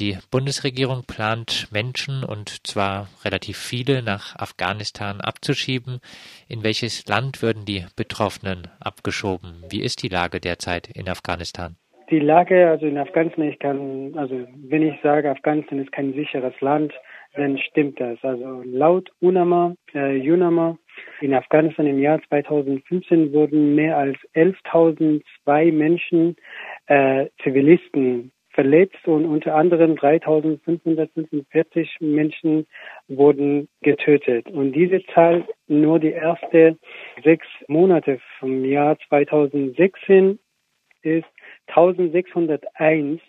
Die Bundesregierung plant Menschen, und zwar relativ viele, nach Afghanistan abzuschieben. In welches Land würden die Betroffenen abgeschoben? Wie ist die Lage derzeit in Afghanistan? Die Lage, also in Afghanistan, ich kann, also wenn ich sage, Afghanistan ist kein sicheres Land, dann stimmt das. Also laut UNAMA, äh, UNAMA, in Afghanistan im Jahr 2015 wurden mehr als 11.002 Menschen, äh, Zivilisten verletzt und unter anderem 3.545 Menschen wurden getötet. Und diese Zahl nur die ersten sechs Monate vom Jahr 2016 ist 1601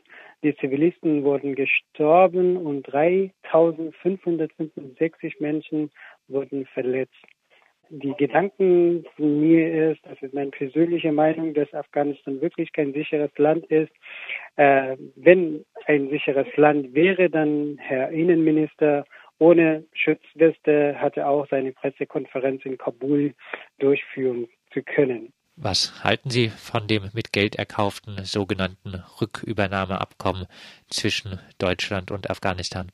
die Zivilisten wurden gestorben und 3565 Menschen wurden verletzt. Die Gedanken von mir ist, das ist meine persönliche Meinung, dass Afghanistan wirklich kein sicheres Land ist. Äh, wenn ein sicheres Land wäre, dann Herr Innenminister ohne Schutzweste hatte auch seine Pressekonferenz in Kabul durchführen zu können. Was halten Sie von dem mit Geld erkauften sogenannten Rückübernahmeabkommen zwischen Deutschland und Afghanistan?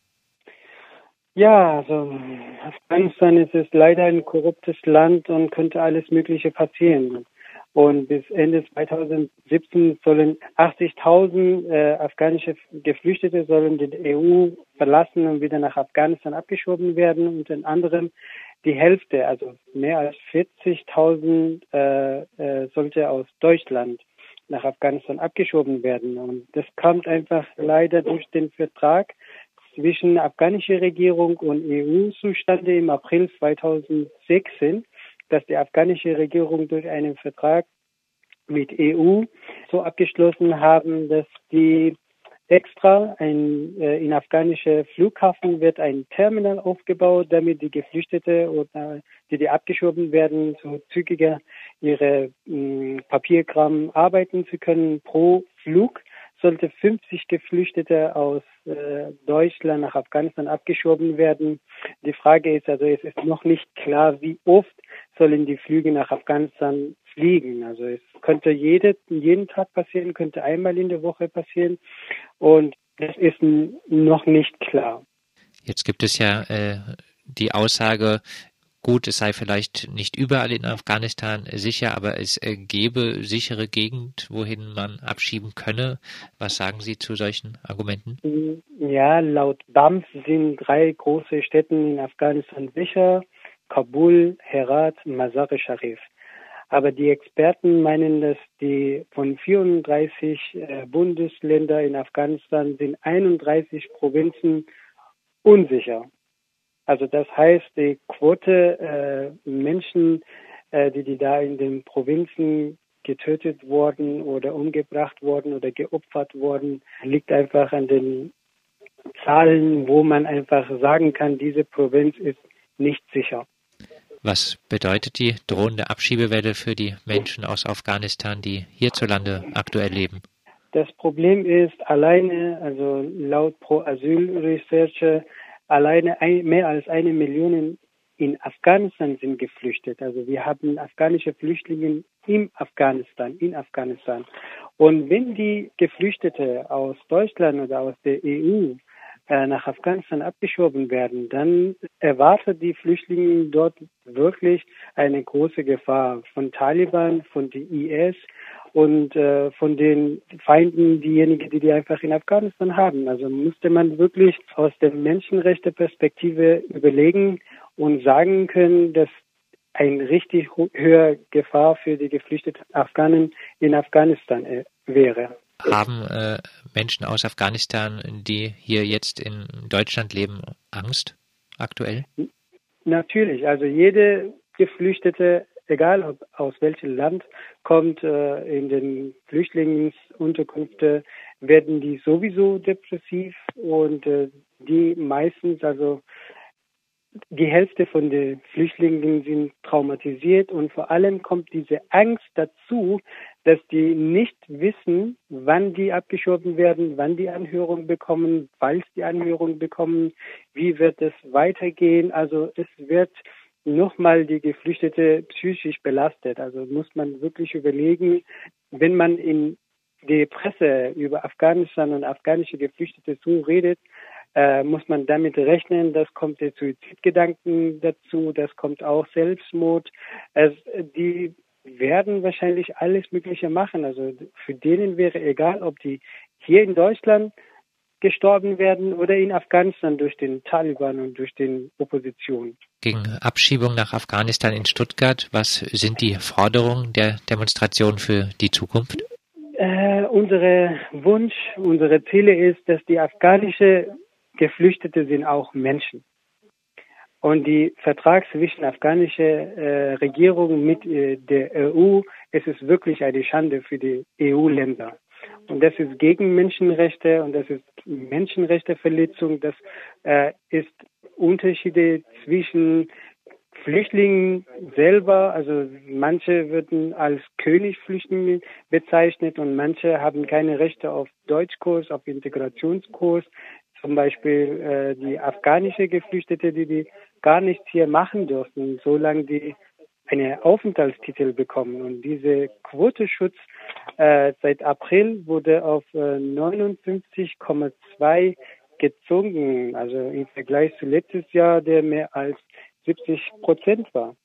Ja, also Afghanistan ist es leider ein korruptes Land und könnte alles Mögliche passieren. Und bis Ende 2017 sollen 80.000 äh, afghanische Geflüchtete sollen die EU verlassen und wieder nach Afghanistan abgeschoben werden. Unter anderem die Hälfte, also mehr als 40.000 äh, äh, sollte aus Deutschland nach Afghanistan abgeschoben werden. Und das kommt einfach leider durch den Vertrag zwischen afghanischer Regierung und EU zustande im April 2016, dass die afghanische Regierung durch einen Vertrag mit EU so abgeschlossen haben, dass die extra ein, äh, in afghanische Flughafen wird ein Terminal aufgebaut, damit die Geflüchtete oder die, die abgeschoben werden, so zügiger ihre mh, Papierkram arbeiten zu können pro Flug. Sollte 50 Geflüchtete aus äh, Deutschland nach Afghanistan abgeschoben werden. Die Frage ist also, es ist noch nicht klar, wie oft sollen die Flüge nach Afghanistan fliegen. Also es könnte jede, jeden Tag passieren, könnte einmal in der Woche passieren und das ist noch nicht klar. Jetzt gibt es ja äh, die Aussage, gut, es sei vielleicht nicht überall in Afghanistan sicher, aber es äh, gäbe sichere Gegend, wohin man abschieben könne. Was sagen Sie zu solchen Argumenten? Ja, laut BAMF sind drei große Städte in Afghanistan sicher. Kabul, Herat, Mazar-e-Sharif. Aber die Experten meinen, dass die von 34 äh, Bundesländern in Afghanistan sind 31 Provinzen unsicher. Also das heißt, die Quote äh, Menschen, äh, die, die da in den Provinzen getötet wurden oder umgebracht wurden oder geopfert wurden, liegt einfach an den Zahlen, wo man einfach sagen kann, diese Provinz ist nicht sicher. Was bedeutet die drohende Abschiebewelle für die Menschen aus Afghanistan, die hierzulande aktuell leben? Das Problem ist alleine, also laut Pro Asyl Researcher, alleine ein, mehr als eine Million in Afghanistan sind geflüchtet. Also wir haben afghanische Flüchtlinge in Afghanistan, in Afghanistan. Und wenn die Geflüchtete aus Deutschland oder aus der EU äh, nach Afghanistan abgeschoben werden, dann erwartet die Flüchtlinge dort wirklich eine große Gefahr von Taliban, von den IS und äh, von den Feinden, diejenigen, die die einfach in Afghanistan haben. Also musste man wirklich aus der Menschenrechteperspektive überlegen und sagen können, dass eine richtig höhere Gefahr für die geflüchteten Afghanen in Afghanistan äh, wäre. Haben äh, Menschen aus Afghanistan, die hier jetzt in Deutschland leben, Angst aktuell? Natürlich. Also jede Geflüchtete, egal ob, aus welchem Land kommt, äh, in den Flüchtlingsunterkünften werden die sowieso depressiv und äh, die meistens, also die Hälfte von den Flüchtlingen sind traumatisiert und vor allem kommt diese Angst dazu, dass die nicht wissen, wann die abgeschoben werden, wann die Anhörung bekommen, falls die Anhörung bekommen, wie wird es weitergehen. Also es wird nochmal die Geflüchtete psychisch belastet. Also muss man wirklich überlegen, wenn man in die Presse über Afghanistan und afghanische Geflüchtete so redet, äh, muss man damit rechnen, das kommt der Suizidgedanken dazu, das kommt auch Selbstmord. Es, die werden wahrscheinlich alles Mögliche machen. Also für denen wäre egal, ob die hier in Deutschland gestorben werden oder in Afghanistan durch den Taliban und durch den Opposition. Gegen Abschiebung nach Afghanistan in Stuttgart, was sind die Forderungen der Demonstration für die Zukunft? Äh, unsere Wunsch, unsere Ziele ist, dass die afghanische Geflüchtete sind auch Menschen. Und die Vertrag zwischen afghanischer äh, Regierung mit äh, der EU, es ist wirklich eine Schande für die EU-Länder. Und das ist gegen Menschenrechte und das ist Menschenrechteverletzung. Das äh, ist Unterschiede zwischen Flüchtlingen selber, also manche würden als Königflüchtlinge bezeichnet und manche haben keine Rechte auf Deutschkurs, auf Integrationskurs. Zum Beispiel äh, die afghanische Geflüchtete, die, die gar nichts hier machen dürfen, solange die einen Aufenthaltstitel bekommen. Und diese Quoteschutz äh, seit April wurde auf äh, 59,2 gezogen, also im Vergleich zu letztes Jahr, der mehr als 70 Prozent war.